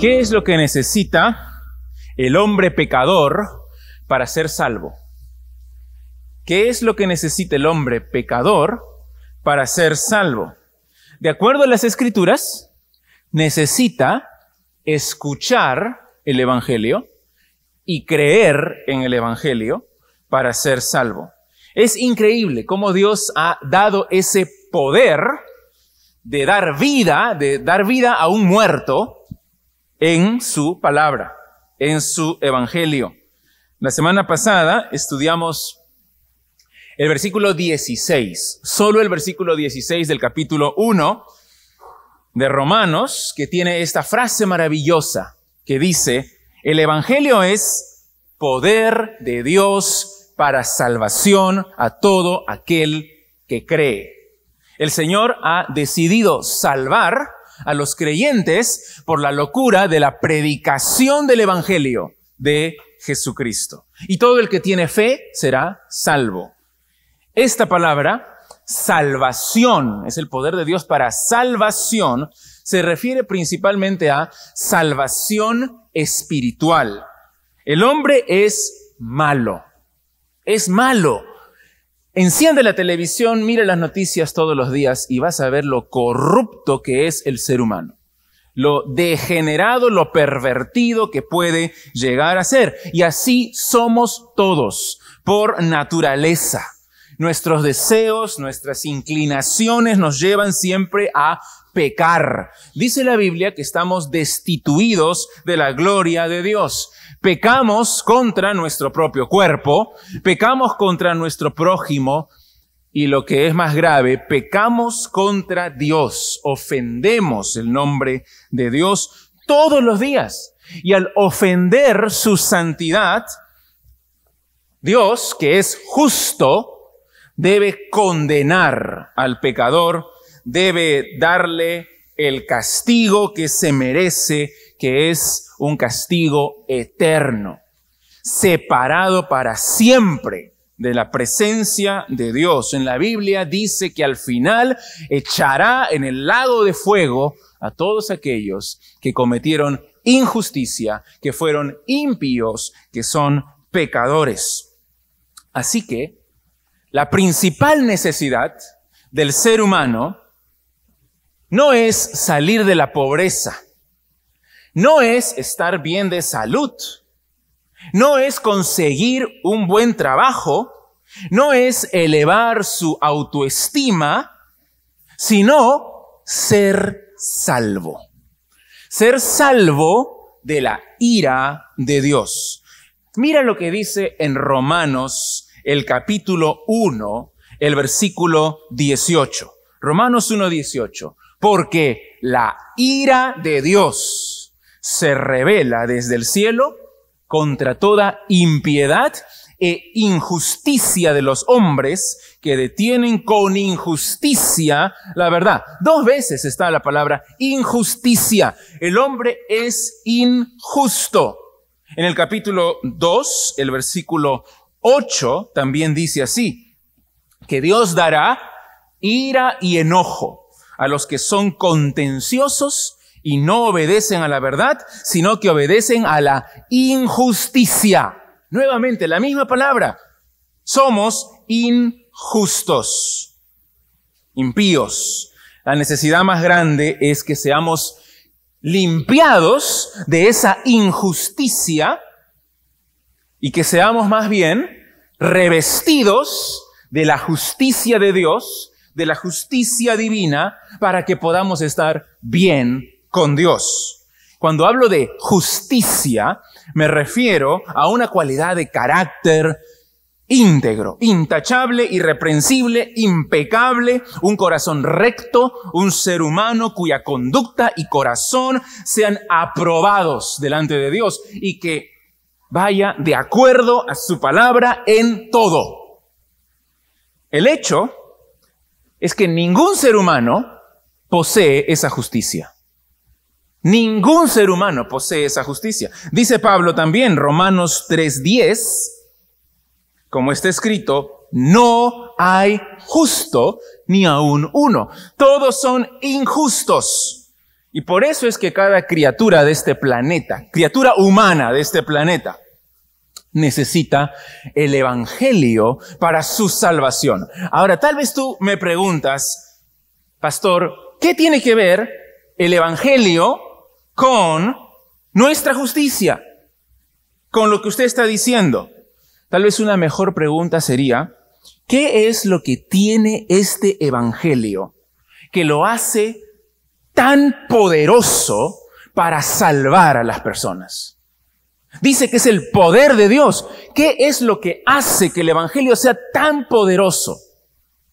¿Qué es lo que necesita el hombre pecador para ser salvo? ¿Qué es lo que necesita el hombre pecador para ser salvo? De acuerdo a las escrituras, necesita escuchar el Evangelio y creer en el Evangelio para ser salvo. Es increíble cómo Dios ha dado ese poder de dar vida, de dar vida a un muerto en su palabra, en su Evangelio. La semana pasada estudiamos el versículo 16, solo el versículo 16 del capítulo 1 de Romanos, que tiene esta frase maravillosa que dice, el Evangelio es poder de Dios para salvación a todo aquel que cree. El Señor ha decidido salvar a los creyentes por la locura de la predicación del Evangelio de Jesucristo. Y todo el que tiene fe será salvo. Esta palabra, salvación, es el poder de Dios para salvación, se refiere principalmente a salvación espiritual. El hombre es malo, es malo. Enciende la televisión, mira las noticias todos los días y vas a ver lo corrupto que es el ser humano. Lo degenerado, lo pervertido que puede llegar a ser. Y así somos todos, por naturaleza. Nuestros deseos, nuestras inclinaciones nos llevan siempre a pecar. Dice la Biblia que estamos destituidos de la gloria de Dios. Pecamos contra nuestro propio cuerpo, pecamos contra nuestro prójimo y lo que es más grave, pecamos contra Dios, ofendemos el nombre de Dios todos los días. Y al ofender su santidad, Dios, que es justo, debe condenar al pecador, debe darle el castigo que se merece, que es un castigo eterno, separado para siempre de la presencia de Dios. En la Biblia dice que al final echará en el lago de fuego a todos aquellos que cometieron injusticia, que fueron impíos, que son pecadores. Así que la principal necesidad del ser humano no es salir de la pobreza, no es estar bien de salud, no es conseguir un buen trabajo, no es elevar su autoestima, sino ser salvo. Ser salvo de la ira de Dios. Mira lo que dice en Romanos el capítulo 1, el versículo 18. Romanos 1, 18. Porque la ira de Dios se revela desde el cielo contra toda impiedad e injusticia de los hombres que detienen con injusticia la verdad. Dos veces está la palabra injusticia. El hombre es injusto. En el capítulo 2, el versículo 8, también dice así, que Dios dará ira y enojo a los que son contenciosos y no obedecen a la verdad, sino que obedecen a la injusticia. Nuevamente, la misma palabra. Somos injustos, impíos. La necesidad más grande es que seamos limpiados de esa injusticia y que seamos más bien revestidos de la justicia de Dios, de la justicia divina, para que podamos estar bien con Dios. Cuando hablo de justicia, me refiero a una cualidad de carácter íntegro, intachable, irreprensible, impecable, un corazón recto, un ser humano cuya conducta y corazón sean aprobados delante de Dios y que vaya de acuerdo a su palabra en todo. El hecho es que ningún ser humano posee esa justicia. Ningún ser humano posee esa justicia. Dice Pablo también, Romanos 3:10, como está escrito, no hay justo ni aún uno. Todos son injustos. Y por eso es que cada criatura de este planeta, criatura humana de este planeta, necesita el Evangelio para su salvación. Ahora, tal vez tú me preguntas, pastor, ¿qué tiene que ver el Evangelio con nuestra justicia? Con lo que usted está diciendo. Tal vez una mejor pregunta sería, ¿qué es lo que tiene este Evangelio que lo hace tan poderoso para salvar a las personas? Dice que es el poder de Dios. ¿Qué es lo que hace que el Evangelio sea tan poderoso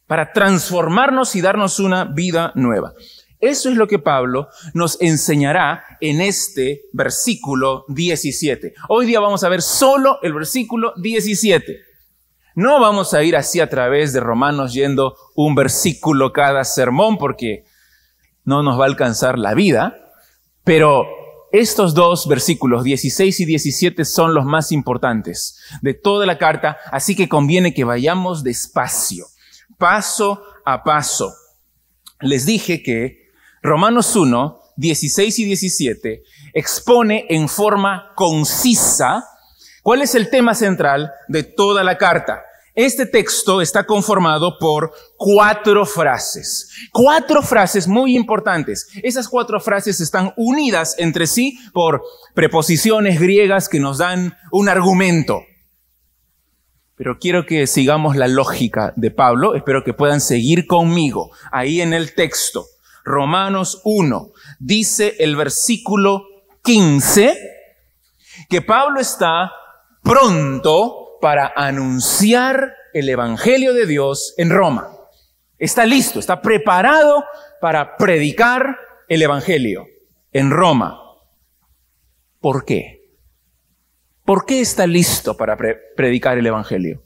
para transformarnos y darnos una vida nueva? Eso es lo que Pablo nos enseñará en este versículo 17. Hoy día vamos a ver solo el versículo 17. No vamos a ir así a través de Romanos yendo un versículo cada sermón porque no nos va a alcanzar la vida, pero estos dos versículos, 16 y 17, son los más importantes de toda la carta, así que conviene que vayamos despacio, paso a paso. Les dije que Romanos 1, 16 y 17 expone en forma concisa cuál es el tema central de toda la carta. Este texto está conformado por cuatro frases. Cuatro frases muy importantes. Esas cuatro frases están unidas entre sí por preposiciones griegas que nos dan un argumento. Pero quiero que sigamos la lógica de Pablo. Espero que puedan seguir conmigo ahí en el texto. Romanos 1. Dice el versículo 15 que Pablo está pronto para anunciar el Evangelio de Dios en Roma. Está listo, está preparado para predicar el Evangelio en Roma. ¿Por qué? ¿Por qué está listo para predicar el Evangelio?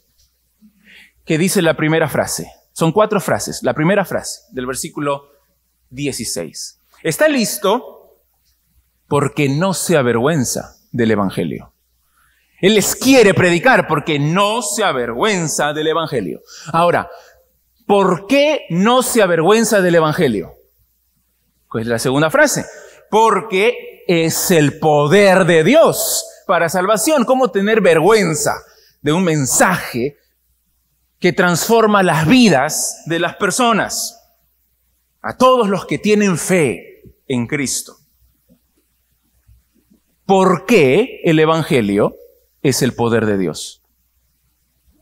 ¿Qué dice la primera frase? Son cuatro frases. La primera frase del versículo 16. Está listo porque no se avergüenza del Evangelio. Él les quiere predicar porque no se avergüenza del Evangelio. Ahora, ¿por qué no se avergüenza del Evangelio? Pues la segunda frase. Porque es el poder de Dios para salvación. ¿Cómo tener vergüenza de un mensaje que transforma las vidas de las personas? A todos los que tienen fe en Cristo. ¿Por qué el Evangelio es el poder de Dios.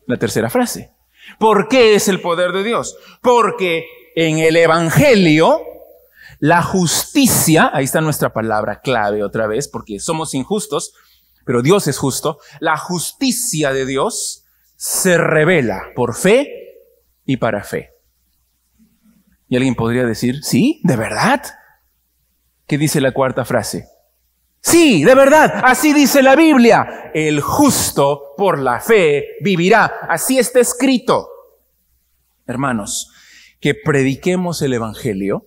La tercera frase. ¿Por qué es el poder de Dios? Porque en el Evangelio la justicia, ahí está nuestra palabra clave otra vez, porque somos injustos, pero Dios es justo, la justicia de Dios se revela por fe y para fe. Y alguien podría decir, sí, ¿de verdad? ¿Qué dice la cuarta frase? Sí, de verdad, así dice la Biblia. El justo por la fe vivirá. Así está escrito. Hermanos, que prediquemos el Evangelio,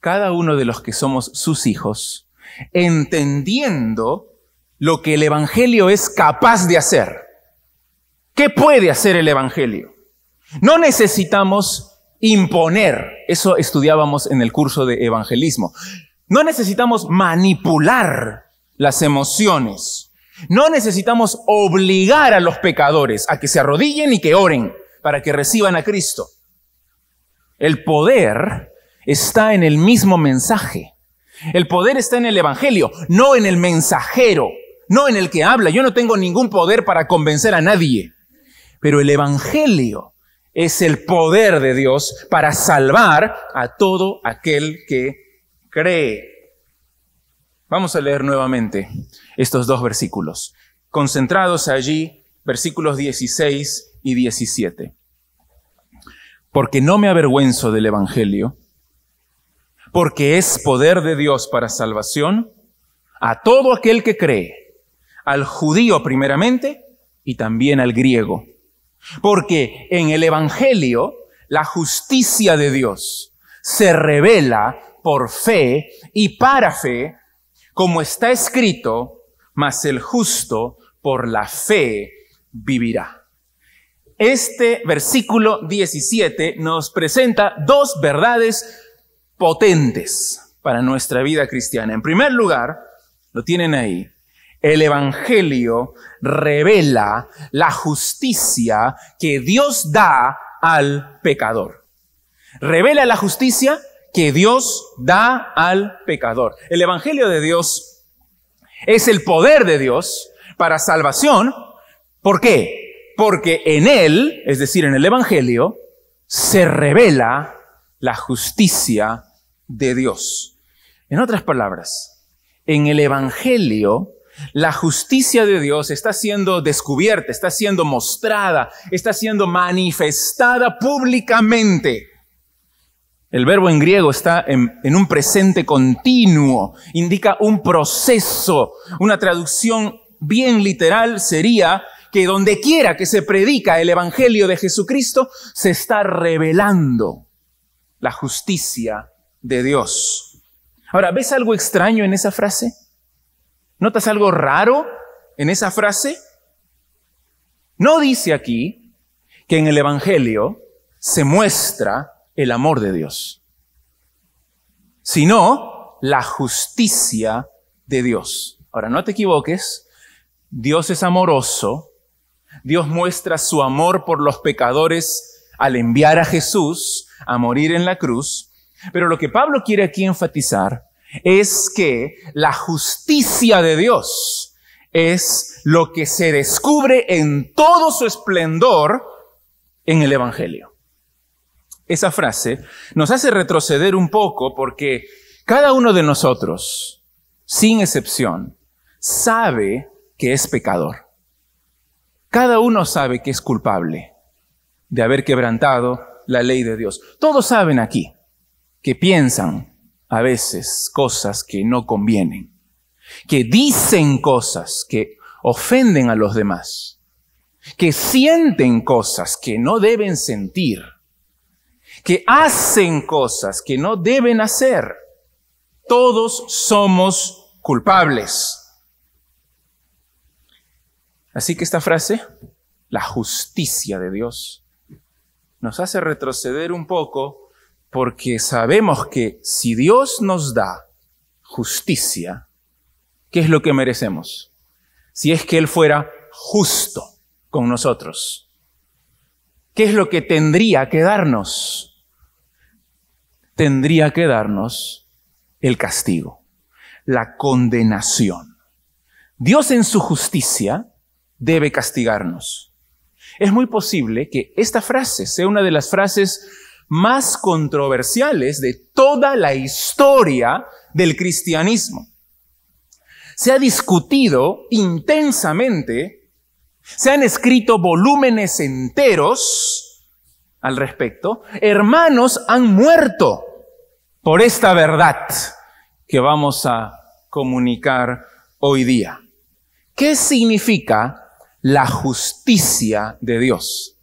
cada uno de los que somos sus hijos, entendiendo lo que el Evangelio es capaz de hacer. ¿Qué puede hacer el Evangelio? No necesitamos imponer, eso estudiábamos en el curso de evangelismo. No necesitamos manipular las emociones. No necesitamos obligar a los pecadores a que se arrodillen y que oren para que reciban a Cristo. El poder está en el mismo mensaje. El poder está en el Evangelio, no en el mensajero, no en el que habla. Yo no tengo ningún poder para convencer a nadie. Pero el Evangelio es el poder de Dios para salvar a todo aquel que Vamos a leer nuevamente estos dos versículos, concentrados allí, versículos 16 y 17. Porque no me avergüenzo del Evangelio, porque es poder de Dios para salvación a todo aquel que cree, al judío primeramente y también al griego. Porque en el Evangelio la justicia de Dios se revela por fe y para fe, como está escrito, mas el justo por la fe vivirá. Este versículo 17 nos presenta dos verdades potentes. para nuestra vida cristiana. En primer lugar, lo tienen ahí, el Evangelio revela la justicia que Dios da al pecador. Revela la justicia que Dios da al pecador. El Evangelio de Dios es el poder de Dios para salvación. ¿Por qué? Porque en Él, es decir, en el Evangelio, se revela la justicia de Dios. En otras palabras, en el Evangelio, la justicia de Dios está siendo descubierta, está siendo mostrada, está siendo manifestada públicamente. El verbo en griego está en, un presente continuo, indica un proceso. Una traducción bien literal sería que donde quiera que se predica el Evangelio de Jesucristo, se está revelando la justicia de Dios. Ahora, ¿ves algo extraño en esa frase? ¿Notas algo raro en esa frase? No dice aquí que en el Evangelio se muestra el amor de Dios, sino la justicia de Dios. Ahora, no te equivoques, Dios es amoroso, Dios muestra su amor por los pecadores al enviar a Jesús a morir en la cruz, pero lo que Pablo quiere aquí enfatizar es que la justicia de Dios es lo que se descubre en todo su esplendor en el Evangelio. Esa frase nos hace retroceder un poco porque cada uno de nosotros, sin excepción, sabe que es pecador. Cada uno sabe que es culpable de haber quebrantado la ley de Dios. Todos saben aquí que piensan a veces cosas que no convienen, que dicen cosas que ofenden a los demás, que sienten cosas que no deben sentir, que hacen cosas que no deben hacer. Todos somos culpables. Así que esta frase, la justicia de Dios, nos hace retroceder un poco porque sabemos que si Dios nos da justicia, ¿qué es lo que merecemos? Si es que Él fuera justo con nosotros, ¿qué es lo que tendría que darnos? Tendría que darnos el castigo, la condenación. Dios en su justicia debe castigarnos. Es muy posible que esta frase sea una de las frases más controversiales de toda la historia del cristianismo. Se ha discutido intensamente, se han escrito volúmenes enteros al respecto. Hermanos han muerto por esta verdad que vamos a comunicar hoy día. ¿Qué significa la justicia de Dios.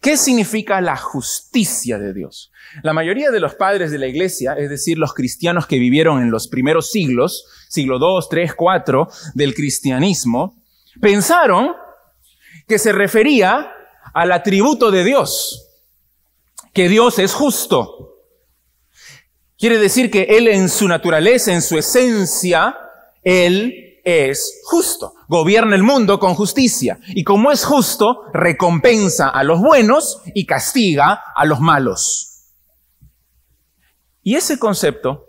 ¿Qué significa la justicia de Dios? La mayoría de los padres de la iglesia, es decir, los cristianos que vivieron en los primeros siglos, siglo 2, 3, 4 del cristianismo, pensaron que se refería al atributo de Dios, que Dios es justo. Quiere decir que Él en su naturaleza, en su esencia, Él es justo. Gobierna el mundo con justicia. Y como es justo, recompensa a los buenos y castiga a los malos. Y ese concepto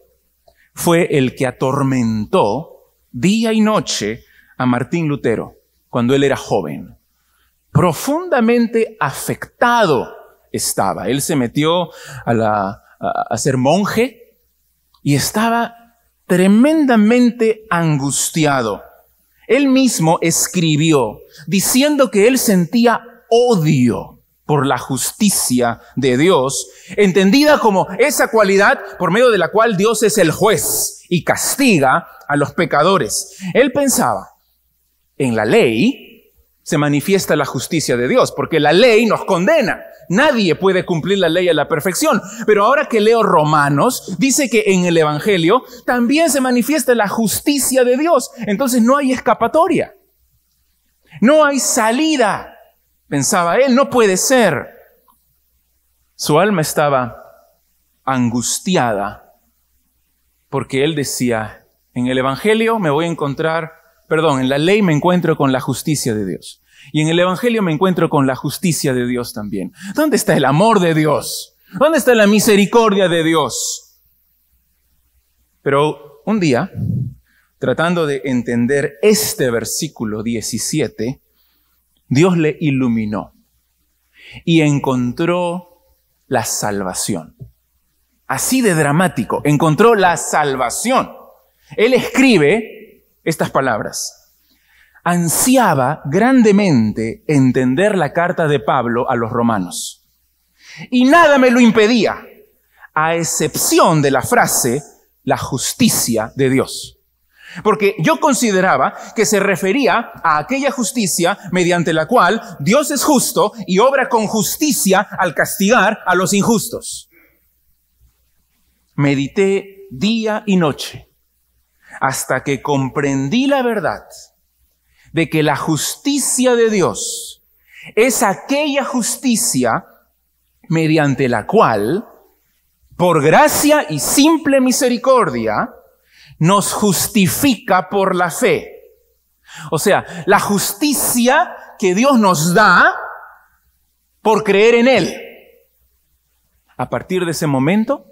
fue el que atormentó día y noche a Martín Lutero cuando él era joven. Profundamente afectado estaba. Él se metió a, la, a ser monje y estaba tremendamente angustiado. Él mismo escribió diciendo que él sentía odio por la justicia de Dios, entendida como esa cualidad por medio de la cual Dios es el juez y castiga a los pecadores. Él pensaba, en la ley se manifiesta la justicia de Dios, porque la ley nos condena. Nadie puede cumplir la ley a la perfección. Pero ahora que leo Romanos, dice que en el Evangelio también se manifiesta la justicia de Dios. Entonces no hay escapatoria. No hay salida. Pensaba él, no puede ser. Su alma estaba angustiada porque él decía, en el Evangelio me voy a encontrar, perdón, en la ley me encuentro con la justicia de Dios. Y en el Evangelio me encuentro con la justicia de Dios también. ¿Dónde está el amor de Dios? ¿Dónde está la misericordia de Dios? Pero un día, tratando de entender este versículo 17, Dios le iluminó y encontró la salvación. Así de dramático, encontró la salvación. Él escribe estas palabras. Ansiaba grandemente entender la carta de Pablo a los romanos. Y nada me lo impedía, a excepción de la frase, la justicia de Dios. Porque yo consideraba que se refería a aquella justicia mediante la cual Dios es justo y obra con justicia al castigar a los injustos. Medité día y noche hasta que comprendí la verdad de que la justicia de Dios es aquella justicia mediante la cual, por gracia y simple misericordia, nos justifica por la fe. O sea, la justicia que Dios nos da por creer en Él. A partir de ese momento,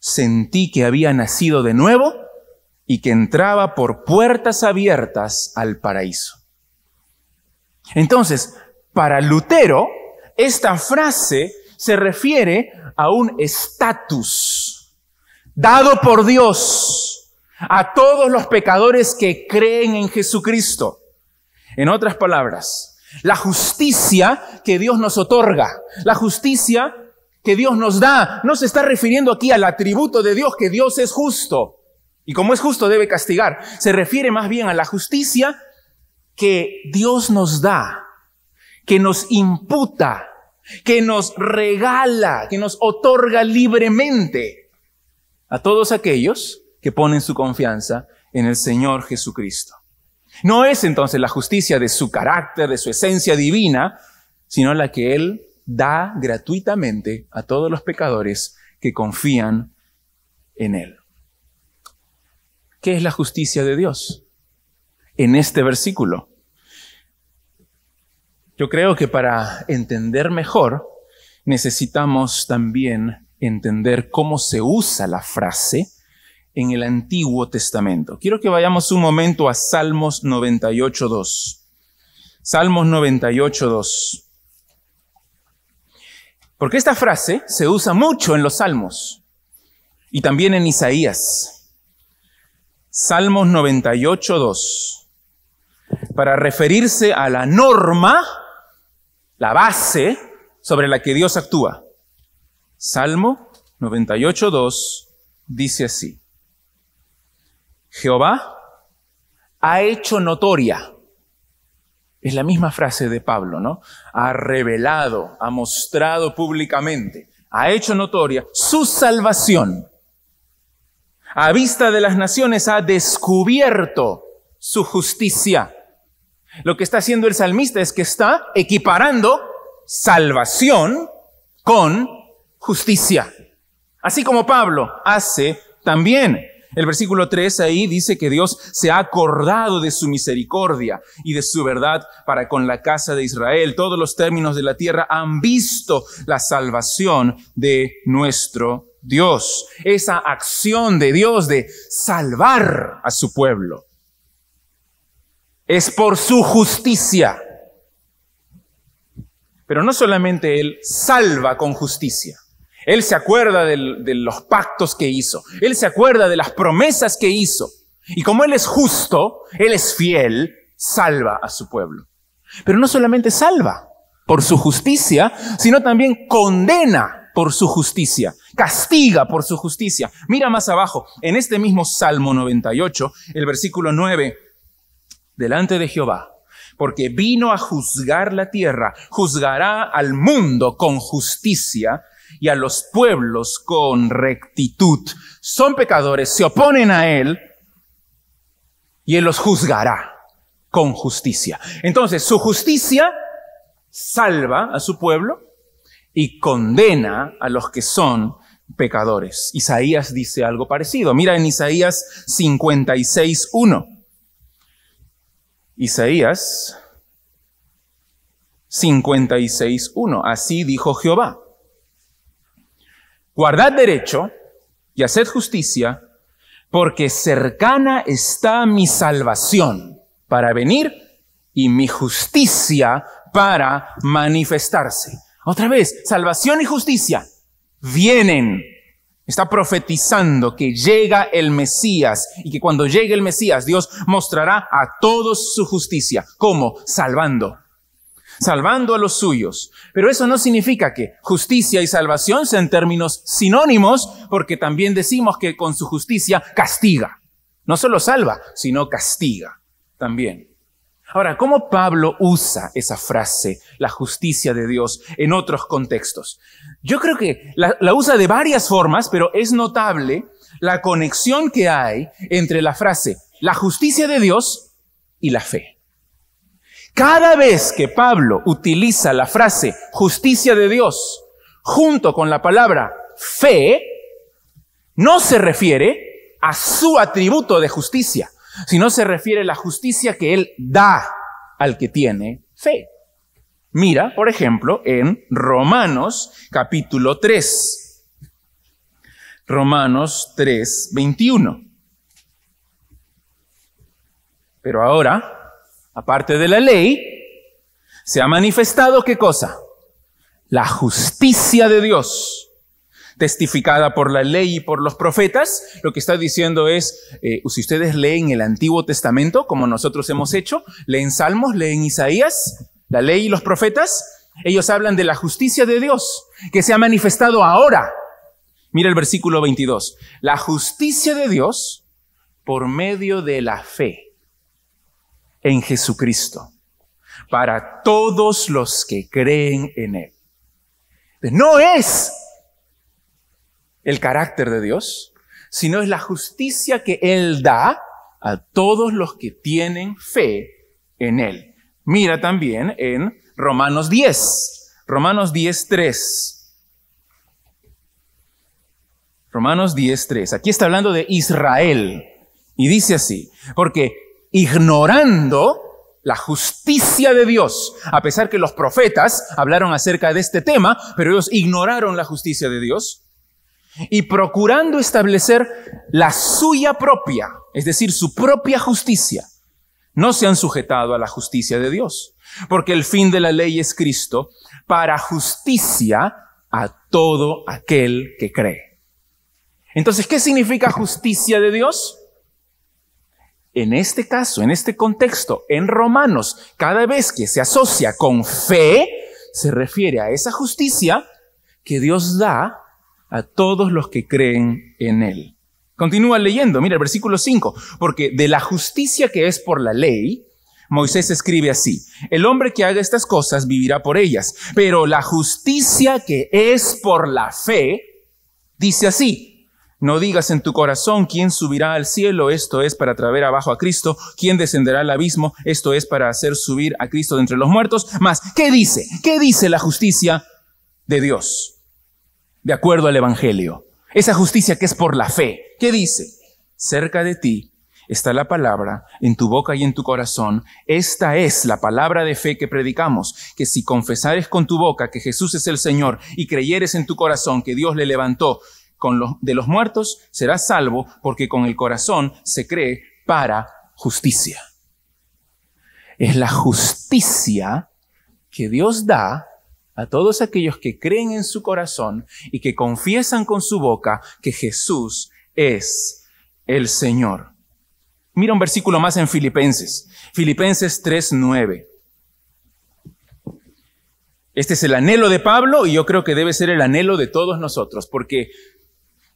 sentí que había nacido de nuevo y que entraba por puertas abiertas al paraíso. Entonces, para Lutero, esta frase se refiere a un estatus dado por Dios a todos los pecadores que creen en Jesucristo. En otras palabras, la justicia que Dios nos otorga, la justicia que Dios nos da, no se está refiriendo aquí al atributo de Dios que Dios es justo. Y como es justo debe castigar. Se refiere más bien a la justicia que Dios nos da, que nos imputa, que nos regala, que nos otorga libremente a todos aquellos que ponen su confianza en el Señor Jesucristo. No es entonces la justicia de su carácter, de su esencia divina, sino la que Él da gratuitamente a todos los pecadores que confían en Él. ¿Qué es la justicia de Dios? En este versículo. Yo creo que para entender mejor necesitamos también entender cómo se usa la frase en el Antiguo Testamento. Quiero que vayamos un momento a Salmos 98.2. Salmos 98.2. Porque esta frase se usa mucho en los Salmos y también en Isaías. Salmos 98.2. Para referirse a la norma, la base sobre la que Dios actúa. Salmo 98.2 dice así. Jehová ha hecho notoria. Es la misma frase de Pablo, ¿no? Ha revelado, ha mostrado públicamente, ha hecho notoria su salvación. A vista de las naciones ha descubierto su justicia. Lo que está haciendo el salmista es que está equiparando salvación con justicia. Así como Pablo hace también el versículo 3 ahí dice que Dios se ha acordado de su misericordia y de su verdad para con la casa de Israel. Todos los términos de la tierra han visto la salvación de nuestro Dios. Esa acción de Dios de salvar a su pueblo. Es por su justicia. Pero no solamente Él salva con justicia. Él se acuerda de los pactos que hizo. Él se acuerda de las promesas que hizo. Y como Él es justo, Él es fiel, salva a su pueblo. Pero no solamente salva por su justicia, sino también condena por su justicia, castiga por su justicia. Mira más abajo, en este mismo Salmo 98, el versículo 9, delante de Jehová, porque vino a juzgar la tierra, juzgará al mundo con justicia y a los pueblos con rectitud. Son pecadores, se oponen a Él y Él los juzgará con justicia. Entonces, su justicia salva a su pueblo y condena a los que son pecadores. Isaías dice algo parecido. Mira en Isaías 56.1. Isaías 56.1. Así dijo Jehová. Guardad derecho y haced justicia, porque cercana está mi salvación para venir y mi justicia para manifestarse. Otra vez, salvación y justicia vienen. Está profetizando que llega el Mesías y que cuando llegue el Mesías Dios mostrará a todos su justicia. ¿Cómo? Salvando. Salvando a los suyos. Pero eso no significa que justicia y salvación sean términos sinónimos porque también decimos que con su justicia castiga. No solo salva, sino castiga también. Ahora, ¿cómo Pablo usa esa frase, la justicia de Dios, en otros contextos? Yo creo que la, usa de varias formas, pero es notable la conexión que hay entre la frase, la justicia de Dios y la fe. Cada vez que Pablo utiliza la frase justicia de Dios junto con la palabra fe, no se refiere a su atributo de justicia, sino se refiere a la justicia que Él da al que tiene fe. Mira, por ejemplo, en Romanos capítulo 3. Romanos 3, 21. Pero ahora, aparte de la ley, se ha manifestado qué cosa? La justicia de Dios testificada por la ley y por los profetas, lo que está diciendo es, eh, si ustedes leen el Antiguo Testamento, como nosotros hemos hecho, leen Salmos, leen Isaías, la ley y los profetas, ellos hablan de la justicia de Dios, que se ha manifestado ahora. Mira el versículo 22. La justicia de Dios por medio de la fe en Jesucristo, para todos los que creen en Él. No es el carácter de Dios, sino es la justicia que Él da a todos los que tienen fe en Él. Mira también en Romanos 10, Romanos 10, 3. Romanos 10, 3. Aquí está hablando de Israel. Y dice así, porque ignorando la justicia de Dios, a pesar que los profetas hablaron acerca de este tema, pero ellos ignoraron la justicia de Dios, y procurando establecer la suya propia, es decir, su propia justicia, no se han sujetado a la justicia de Dios, porque el fin de la ley es Cristo para justicia a todo aquel que cree. Entonces, ¿qué significa justicia de Dios? En este caso, en este contexto, en Romanos, cada vez que se asocia con fe, se refiere a esa justicia que Dios da a todos los que creen en Él. Continúa leyendo, mira el versículo 5, porque de la justicia que es por la ley, Moisés escribe así, el hombre que haga estas cosas vivirá por ellas, pero la justicia que es por la fe, dice así, no digas en tu corazón quién subirá al cielo, esto es para traer abajo a Cristo, quién descenderá al abismo, esto es para hacer subir a Cristo de entre los muertos. Mas, ¿qué dice? ¿Qué dice la justicia de Dios? De acuerdo al Evangelio. Esa justicia que es por la fe. ¿Qué dice? Cerca de ti está la palabra en tu boca y en tu corazón. Esta es la palabra de fe que predicamos, que si confesares con tu boca que Jesús es el Señor y creyeres en tu corazón que Dios le levantó de los muertos, serás salvo porque con el corazón se cree para justicia. Es la justicia que Dios da a todos aquellos que creen en su corazón y que confiesan con su boca que Jesús es el Señor. Mira un versículo más en Filipenses, Filipenses 3:9. Este es el anhelo de Pablo y yo creo que debe ser el anhelo de todos nosotros, porque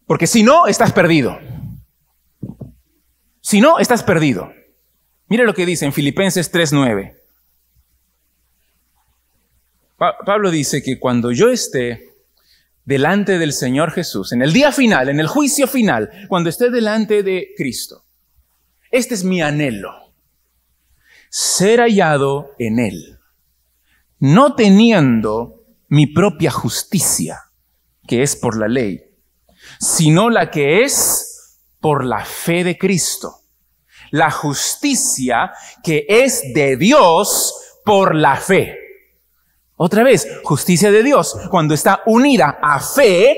porque si no estás perdido. Si no estás perdido. Mira lo que dice en Filipenses 3:9. Pablo dice que cuando yo esté delante del Señor Jesús, en el día final, en el juicio final, cuando esté delante de Cristo, este es mi anhelo, ser hallado en Él, no teniendo mi propia justicia, que es por la ley, sino la que es por la fe de Cristo. La justicia que es de Dios por la fe. Otra vez, justicia de Dios, cuando está unida a fe,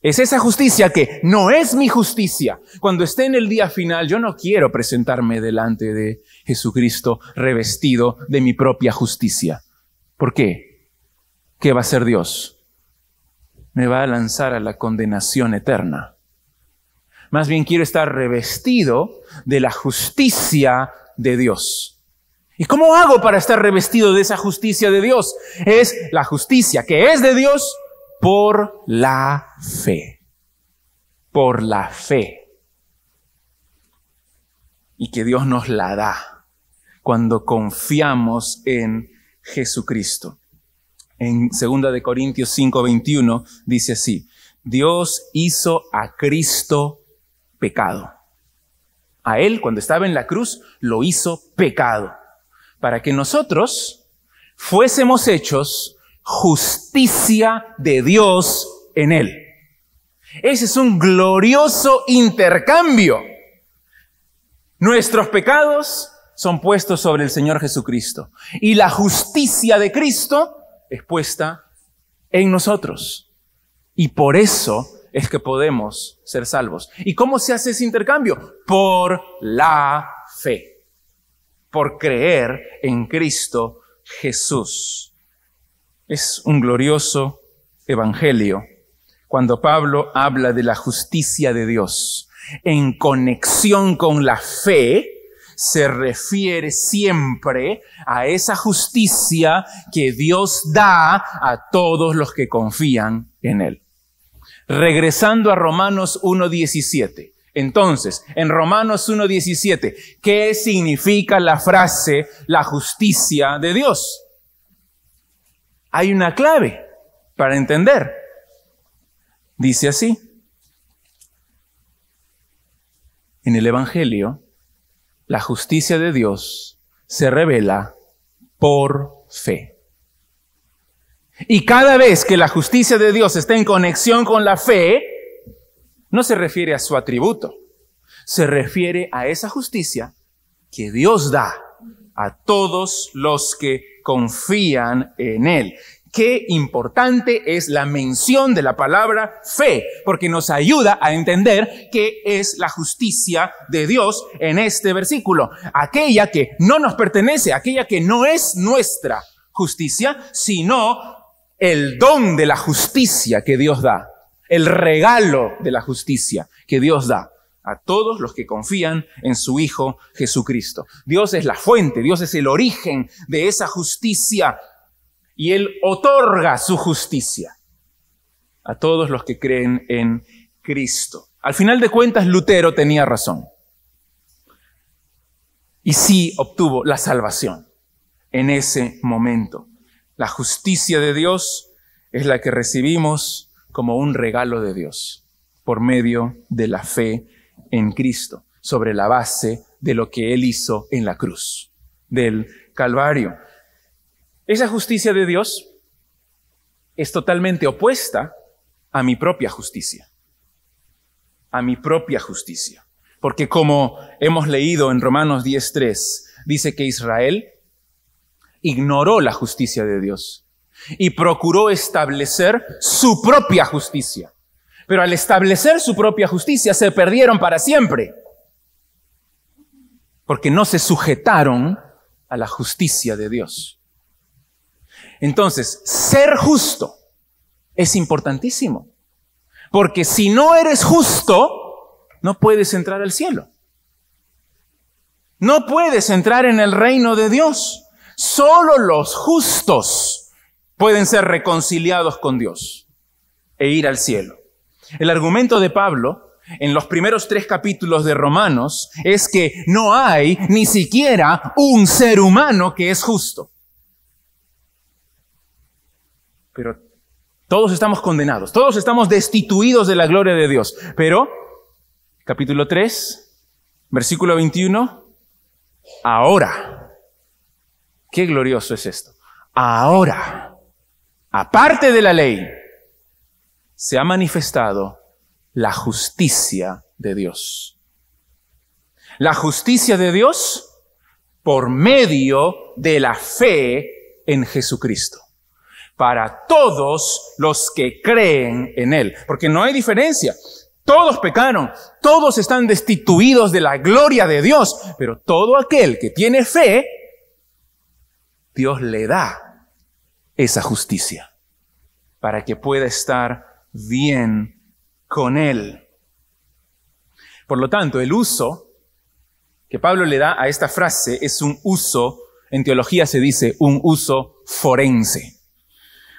es esa justicia que no es mi justicia. Cuando esté en el día final, yo no quiero presentarme delante de Jesucristo revestido de mi propia justicia. ¿Por qué? ¿Qué va a hacer Dios? Me va a lanzar a la condenación eterna. Más bien quiero estar revestido de la justicia de Dios. ¿Y cómo hago para estar revestido de esa justicia de Dios? Es la justicia que es de Dios por la fe. Por la fe. Y que Dios nos la da cuando confiamos en Jesucristo. En 2 de Corintios 5:21 dice así: Dios hizo a Cristo pecado. A él cuando estaba en la cruz lo hizo pecado para que nosotros fuésemos hechos justicia de Dios en él. Ese es un glorioso intercambio. Nuestros pecados son puestos sobre el Señor Jesucristo y la justicia de Cristo es puesta en nosotros. Y por eso es que podemos ser salvos. ¿Y cómo se hace ese intercambio? Por la fe por creer en Cristo Jesús. Es un glorioso evangelio cuando Pablo habla de la justicia de Dios. En conexión con la fe, se refiere siempre a esa justicia que Dios da a todos los que confían en Él. Regresando a Romanos 1.17. Entonces, en Romanos 1.17, ¿qué significa la frase la justicia de Dios? Hay una clave para entender. Dice así. En el Evangelio, la justicia de Dios se revela por fe. Y cada vez que la justicia de Dios está en conexión con la fe, no se refiere a su atributo, se refiere a esa justicia que Dios da a todos los que confían en Él. Qué importante es la mención de la palabra fe, porque nos ayuda a entender qué es la justicia de Dios en este versículo. Aquella que no nos pertenece, aquella que no es nuestra justicia, sino el don de la justicia que Dios da el regalo de la justicia que Dios da a todos los que confían en su Hijo Jesucristo. Dios es la fuente, Dios es el origen de esa justicia y Él otorga su justicia a todos los que creen en Cristo. Al final de cuentas, Lutero tenía razón. Y sí obtuvo la salvación en ese momento. La justicia de Dios es la que recibimos como un regalo de Dios por medio de la fe en Cristo, sobre la base de lo que Él hizo en la cruz, del Calvario. Esa justicia de Dios es totalmente opuesta a mi propia justicia, a mi propia justicia. Porque como hemos leído en Romanos 10.3, dice que Israel ignoró la justicia de Dios y procuró establecer su propia justicia. Pero al establecer su propia justicia se perdieron para siempre, porque no se sujetaron a la justicia de Dios. Entonces, ser justo es importantísimo, porque si no eres justo, no puedes entrar al cielo. No puedes entrar en el reino de Dios. Solo los justos pueden ser reconciliados con Dios e ir al cielo. El argumento de Pablo en los primeros tres capítulos de Romanos es que no hay ni siquiera un ser humano que es justo. Pero todos estamos condenados, todos estamos destituidos de la gloria de Dios. Pero, capítulo 3, versículo 21, ahora, qué glorioso es esto, ahora aparte de la ley, se ha manifestado la justicia de Dios. La justicia de Dios por medio de la fe en Jesucristo. Para todos los que creen en Él. Porque no hay diferencia. Todos pecaron, todos están destituidos de la gloria de Dios, pero todo aquel que tiene fe, Dios le da esa justicia para que pueda estar bien con Él. Por lo tanto, el uso que Pablo le da a esta frase es un uso, en teología se dice un uso forense.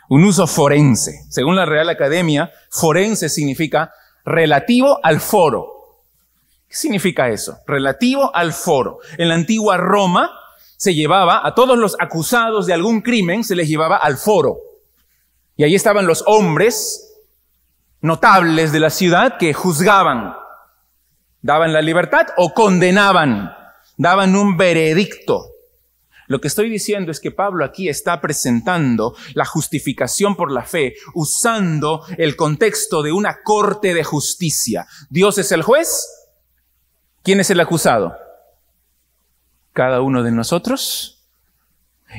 Un uso forense. Según la Real Academia, forense significa relativo al foro. ¿Qué significa eso? Relativo al foro. En la antigua Roma se llevaba a todos los acusados de algún crimen, se les llevaba al foro. Y ahí estaban los hombres notables de la ciudad que juzgaban, daban la libertad o condenaban, daban un veredicto. Lo que estoy diciendo es que Pablo aquí está presentando la justificación por la fe usando el contexto de una corte de justicia. Dios es el juez. ¿Quién es el acusado? Cada uno de nosotros.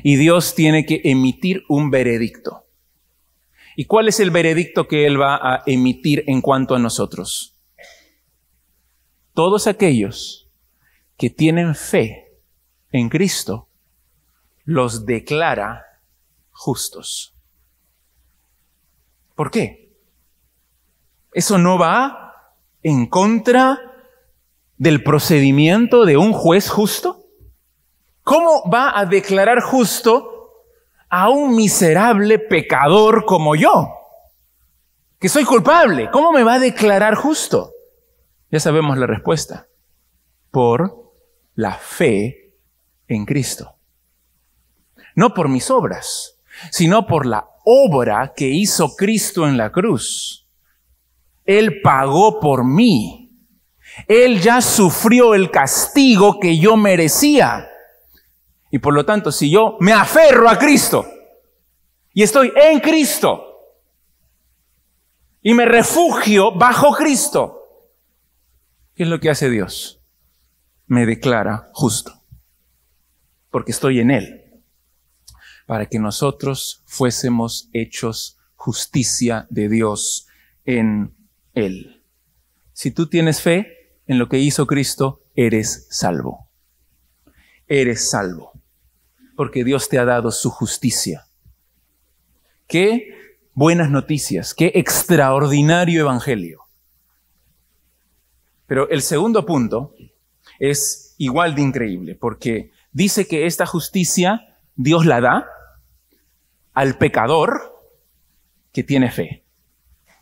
Y Dios tiene que emitir un veredicto. ¿Y cuál es el veredicto que Él va a emitir en cuanto a nosotros? Todos aquellos que tienen fe en Cristo los declara justos. ¿Por qué? ¿Eso no va en contra del procedimiento de un juez justo? ¿Cómo va a declarar justo a un miserable pecador como yo, que soy culpable. ¿Cómo me va a declarar justo? Ya sabemos la respuesta. Por la fe en Cristo. No por mis obras, sino por la obra que hizo Cristo en la cruz. Él pagó por mí. Él ya sufrió el castigo que yo merecía. Y por lo tanto, si yo me aferro a Cristo y estoy en Cristo y me refugio bajo Cristo, ¿qué es lo que hace Dios? Me declara justo, porque estoy en Él, para que nosotros fuésemos hechos justicia de Dios en Él. Si tú tienes fe en lo que hizo Cristo, eres salvo. Eres salvo porque Dios te ha dado su justicia. Qué buenas noticias, qué extraordinario evangelio. Pero el segundo punto es igual de increíble, porque dice que esta justicia Dios la da al pecador que tiene fe.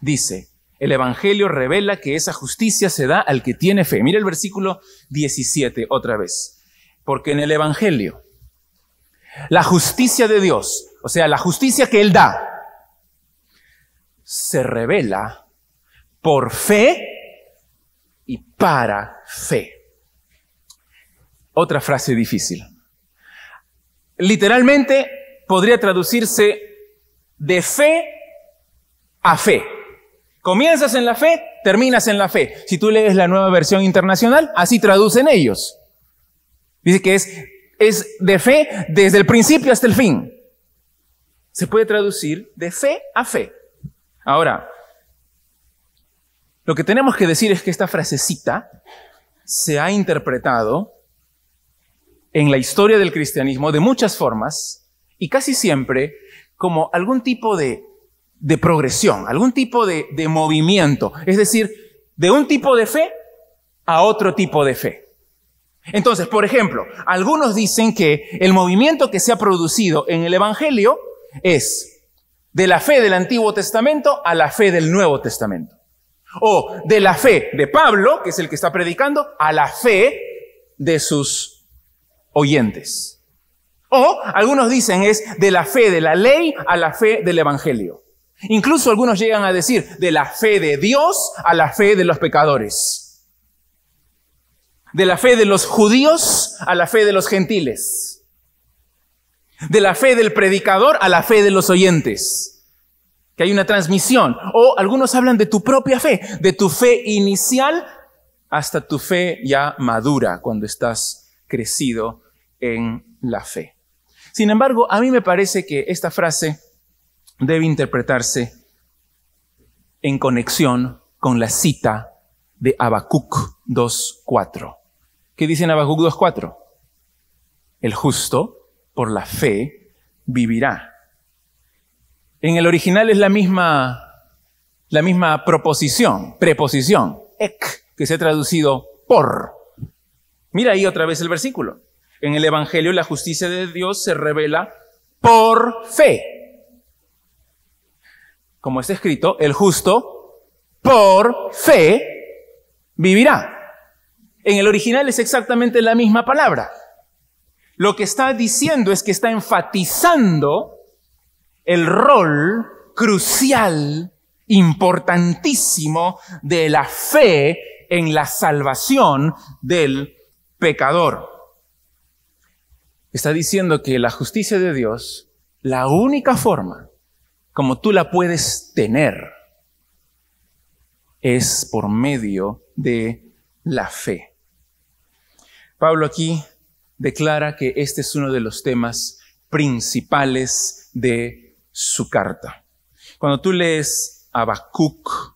Dice, el Evangelio revela que esa justicia se da al que tiene fe. Mira el versículo 17 otra vez. Porque en el Evangelio la justicia de Dios, o sea, la justicia que Él da, se revela por fe y para fe. Otra frase difícil. Literalmente podría traducirse de fe a fe. Comienzas en la fe, terminas en la fe. Si tú lees la nueva versión internacional, así traducen ellos. Dice que es es de fe desde el principio hasta el fin. Se puede traducir de fe a fe. Ahora, lo que tenemos que decir es que esta frasecita se ha interpretado en la historia del cristianismo de muchas formas y casi siempre como algún tipo de, progresión, algún tipo de movimiento, es decir, de un tipo de fe a otro tipo de fe. Entonces, por ejemplo, algunos dicen que el movimiento que se ha producido en el Evangelio es de la fe del Antiguo Testamento a la fe del Nuevo Testamento. O de la fe de Pablo, que es el que está predicando, a la fe de sus oyentes. O algunos dicen es de la fe de la ley a la fe del Evangelio. Incluso algunos llegan a decir de la fe de Dios a la fe de los pecadores de la fe de los judíos a la fe de los gentiles, de la fe del predicador a la fe de los oyentes. que hay una transmisión. O algunos hablan de tu propia fe, de tu fe inicial hasta tu fe ya madura cuando estás crecido en la fe. Sin embargo, a mí me parece que esta frase debe interpretarse en conexión con la cita de Habacuc 2.4. ¿Qué dice en Habacuc 2.4? El justo, por la fe, vivirá. En el original es la misma, la misma proposición, preposición, ek, que se ha traducido por. Mira ahí otra vez el versículo. En el Evangelio la justicia de Dios se revela por fe. Como está escrito, el justo por fe vivirá. En el original es exactamente la misma palabra. Lo que está diciendo es que está enfatizando el rol crucial, importantísimo de la fe en la salvación del pecador. Está diciendo que la justicia de Dios, la única forma como tú la puedes tener, es por medio de la fe. Pablo aquí declara que este es uno de los temas principales de su carta. Cuando tú lees Habacuc,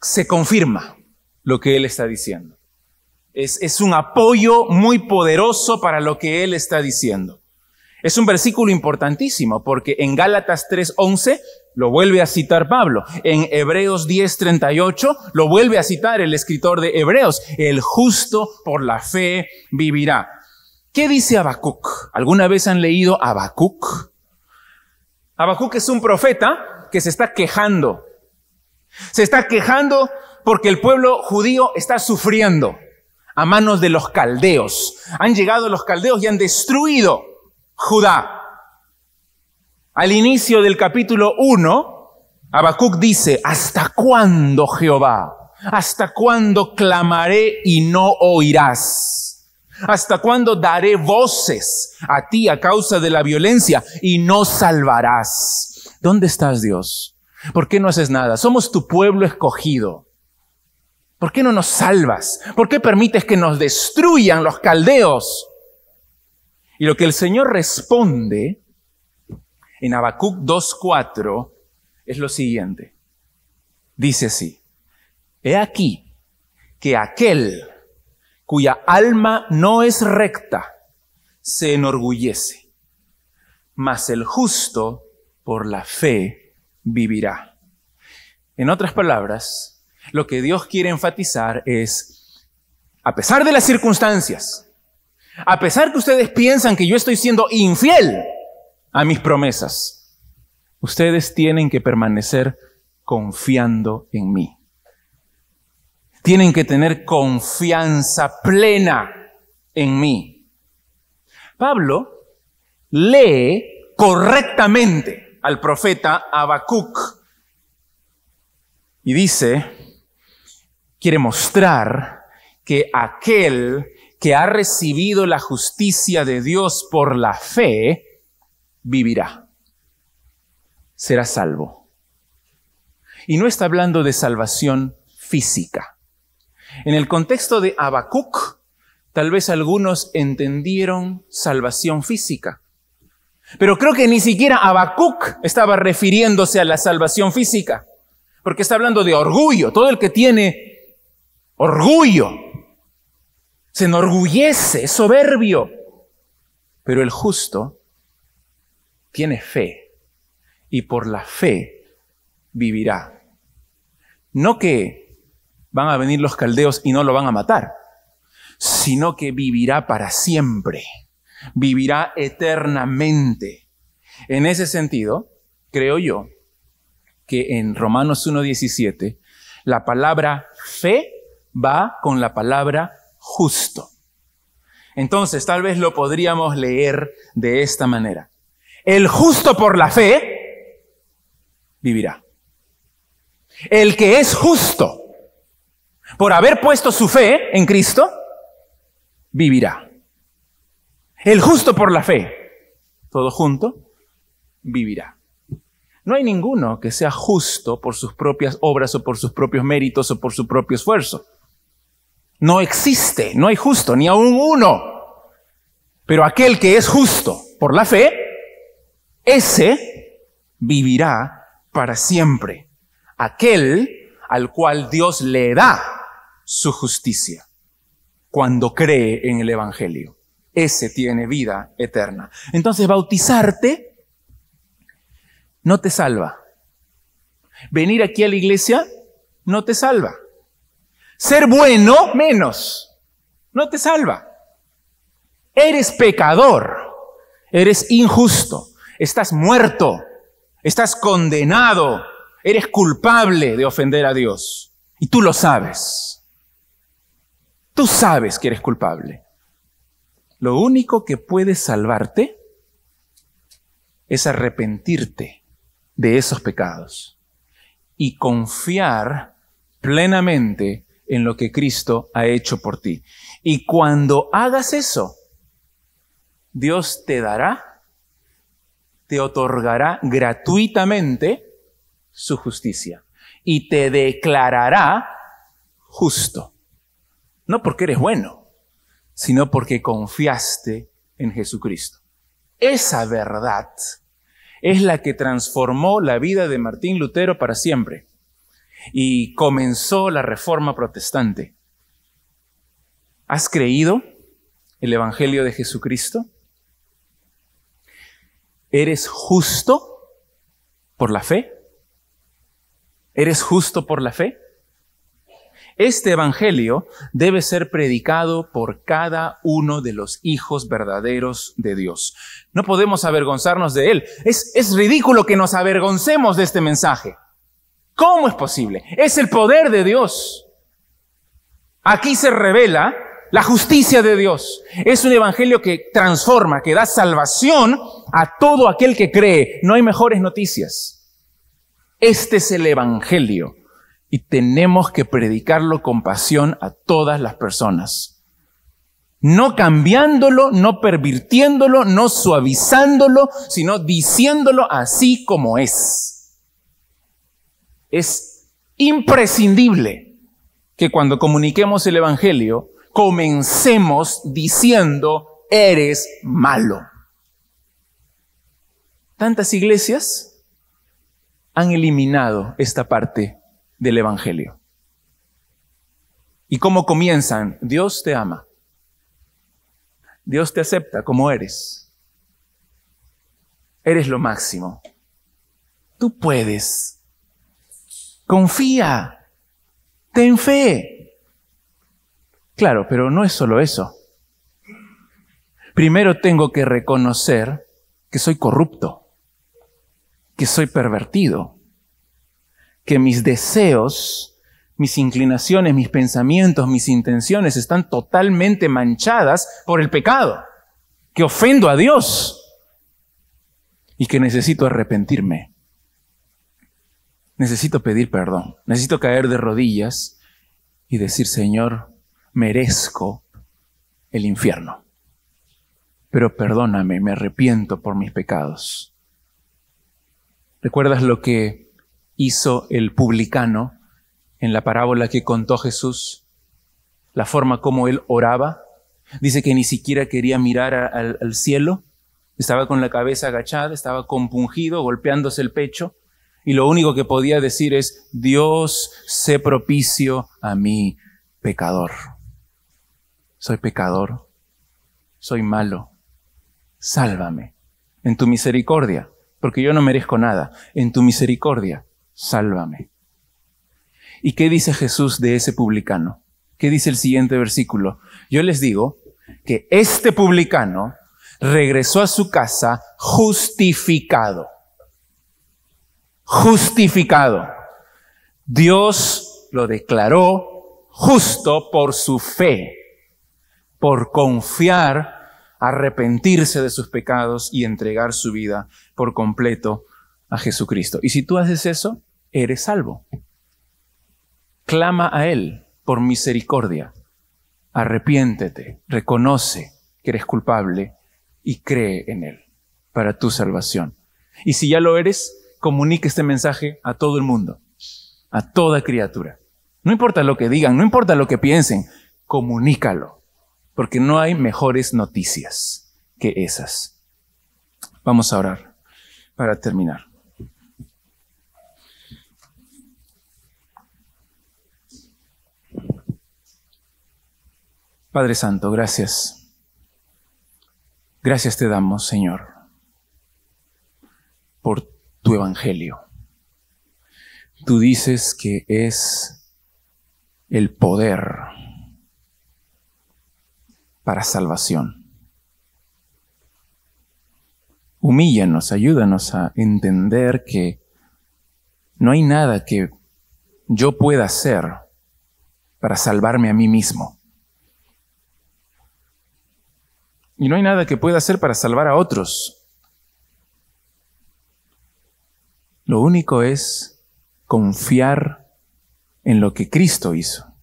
se confirma lo que él está diciendo. Es, es un apoyo muy poderoso para lo que él está diciendo. Es un versículo importantísimo porque en Gálatas 3:11 lo vuelve a citar Pablo. En Hebreos 10:38 lo vuelve a citar el escritor de Hebreos. El justo por la fe vivirá. ¿Qué dice Habacuc? ¿Alguna vez han leído Habacuc? Habacuc es un profeta que se está quejando. Se está quejando porque el pueblo judío está sufriendo a manos de los caldeos. Han llegado los caldeos y han destruido Judá. Al inicio del capítulo 1, Habacuc dice, ¿hasta cuándo Jehová? ¿Hasta cuándo clamaré y no oirás? ¿Hasta cuándo daré voces a ti a causa de la violencia y no salvarás? ¿Dónde estás, Dios? ¿Por qué no haces nada? Somos tu pueblo escogido. ¿Por qué no nos salvas? ¿Por qué permites que nos destruyan los caldeos? Y lo que el Señor responde en Habacuc 2.4 es lo siguiente. Dice así, he aquí que aquel cuya alma no es recta, se enorgullece, mas el justo por la fe vivirá. En otras palabras, lo que Dios quiere enfatizar es, a pesar de las circunstancias, a pesar que ustedes piensan que yo estoy siendo infiel a mis promesas, ustedes tienen que permanecer confiando en mí tienen que tener confianza plena en mí. Pablo lee correctamente al profeta Habacuc y dice, quiere mostrar que aquel que ha recibido la justicia de Dios por la fe, vivirá, será salvo. Y no está hablando de salvación física. En el contexto de Habacuc, tal vez algunos entendieron salvación física. Pero creo que ni siquiera Habacuc estaba refiriéndose a la salvación física, porque está hablando de orgullo. Todo el que tiene orgullo se enorgullece, es soberbio. Pero el justo tiene fe y por la fe vivirá. No que van a venir los caldeos y no lo van a matar, sino que vivirá para siempre, vivirá eternamente. En ese sentido, creo yo que en Romanos 1.17 la palabra fe va con la palabra justo. Entonces, tal vez lo podríamos leer de esta manera. El justo por la fe vivirá. El que es justo por haber puesto su fe en Cristo, vivirá. El justo por la fe, todo junto, vivirá. No hay ninguno que sea justo por sus propias obras o por sus propios méritos o por su propio esfuerzo. No existe, no hay justo, ni aún uno. Pero aquel que es justo por la fe, ese vivirá para siempre. Aquel al cual Dios le da su justicia cuando cree en el Evangelio. Ese tiene vida eterna. Entonces, bautizarte no te salva. Venir aquí a la iglesia no te salva. Ser bueno, menos. No te salva. Eres pecador. Eres injusto. Estás muerto. Estás condenado. Eres culpable de ofender a Dios. Y tú lo sabes. Tú sabes que eres culpable. Lo único que puede salvarte es arrepentirte de esos pecados y confiar plenamente en lo que Cristo ha hecho por ti. Y cuando hagas eso, Dios te dará, te otorgará gratuitamente su justicia y te declarará justo. No porque eres bueno, sino porque confiaste en Jesucristo. Esa verdad es la que transformó la vida de Martín Lutero para siempre y comenzó la reforma protestante. ¿Has creído el Evangelio de Jesucristo? ¿Eres justo por la fe? ¿Eres justo por la fe? Este Evangelio debe ser predicado por cada uno de los hijos verdaderos de Dios. No podemos avergonzarnos de él. Es, es ridículo que nos avergoncemos de este mensaje. ¿Cómo es posible? Es el poder de Dios. Aquí se revela la justicia de Dios. Es un evangelio que transforma, que da salvación a todo aquel que cree. No hay mejores noticias. Este es el evangelio y tenemos que predicarlo con pasión a todas las personas. No cambiándolo, no pervirtiéndolo, no suavizándolo, sino diciéndolo así como es. Es imprescindible que cuando comuniquemos el Evangelio, comencemos diciendo, eres malo. Tantas iglesias han eliminado esta parte del Evangelio. ¿Y cómo comienzan? Dios te ama. Dios te acepta como eres. Eres lo máximo. Tú puedes. Confía. Ten fe. Claro, pero no es solo eso. Primero tengo que reconocer que soy corrupto, que soy pervertido, que mis deseos, mis inclinaciones, mis pensamientos, mis intenciones están totalmente manchadas por el pecado, que ofendo a Dios y que necesito arrepentirme. Necesito pedir perdón, necesito caer de rodillas y decir, Señor, merezco el infierno, pero perdóname, me arrepiento por mis pecados. ¿Recuerdas lo que hizo el publicano en la parábola que contó Jesús, la forma como él oraba. Dice que ni siquiera quería mirar al cielo, estaba con la cabeza agachada, estaba compungido, golpeándose el pecho, y lo único que podía decir es, Dios, sé propicio a mí, pecador. Soy pecador, soy malo, sálvame en tu misericordia, porque yo no merezco nada, en tu misericordia sálvame. ¿Y qué dice Jesús de ese publicano? ¿Qué dice el siguiente versículo? Yo les digo que este publicano regresó a su casa justificado. Justificado. Dios lo declaró justo por su fe, por confiar, arrepentirse de sus pecados y entregar su vida por completo a Jesucristo. Y si tú haces eso, eres salvo. Clama a Él por misericordia. Arrepiéntete, reconoce que eres culpable y cree en Él para tu salvación. Y si ya lo eres, comunique este mensaje a todo el mundo, a toda criatura. No importa lo que digan, no importa lo que piensen, comunícalo, porque no hay mejores noticias que esas. Vamos a orar para terminar. Padre Santo, gracias. Gracias te damos, Señor, por tu evangelio. Tú dices que es el poder para salvación. Humíllanos, ayúdanos a entender que no hay nada que yo pueda hacer para salvarme a mí mismo. Y no hay nada que pueda hacer para salvar a otros. Lo único es confiar en lo que Cristo hizo.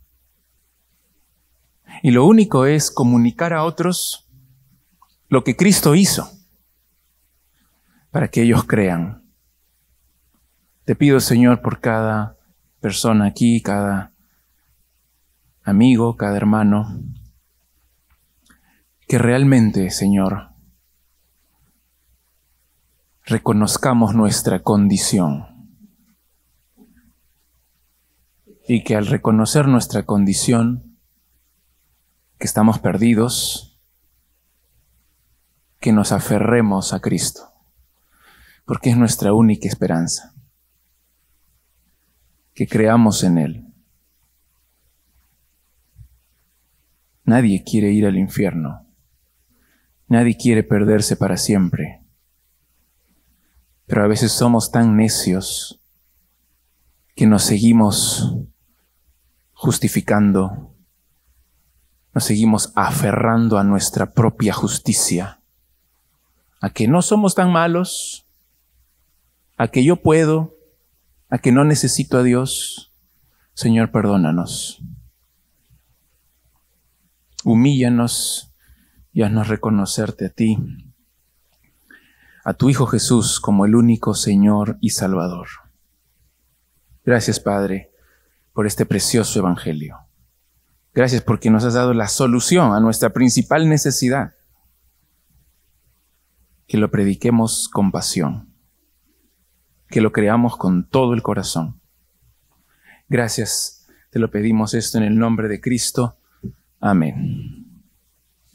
Y lo único es comunicar a otros lo que Cristo hizo para que ellos crean. Te pido, Señor, por cada persona aquí, cada amigo, cada hermano, que realmente, Señor, reconozcamos nuestra condición y que al reconocer nuestra condición, que estamos perdidos, que nos aferremos a Cristo, porque es nuestra única esperanza, que creamos en Él. Nadie quiere ir al infierno. Nadie quiere perderse para siempre. Pero a veces somos tan necios que nos seguimos justificando, nos seguimos aferrando a nuestra propia justicia, a que no somos tan malos, a que yo puedo, a que no necesito a Dios. Señor, perdónanos. Humíllanos y haznos reconocerte a ti, a tu Hijo Jesús como el único Señor y Salvador. Gracias, Padre, por este precioso Evangelio. Gracias porque nos has dado la solución a nuestra principal necesidad. Que lo prediquemos con pasión, que lo creamos con todo el corazón. Gracias, te lo pedimos esto en el nombre de Cristo. Amén.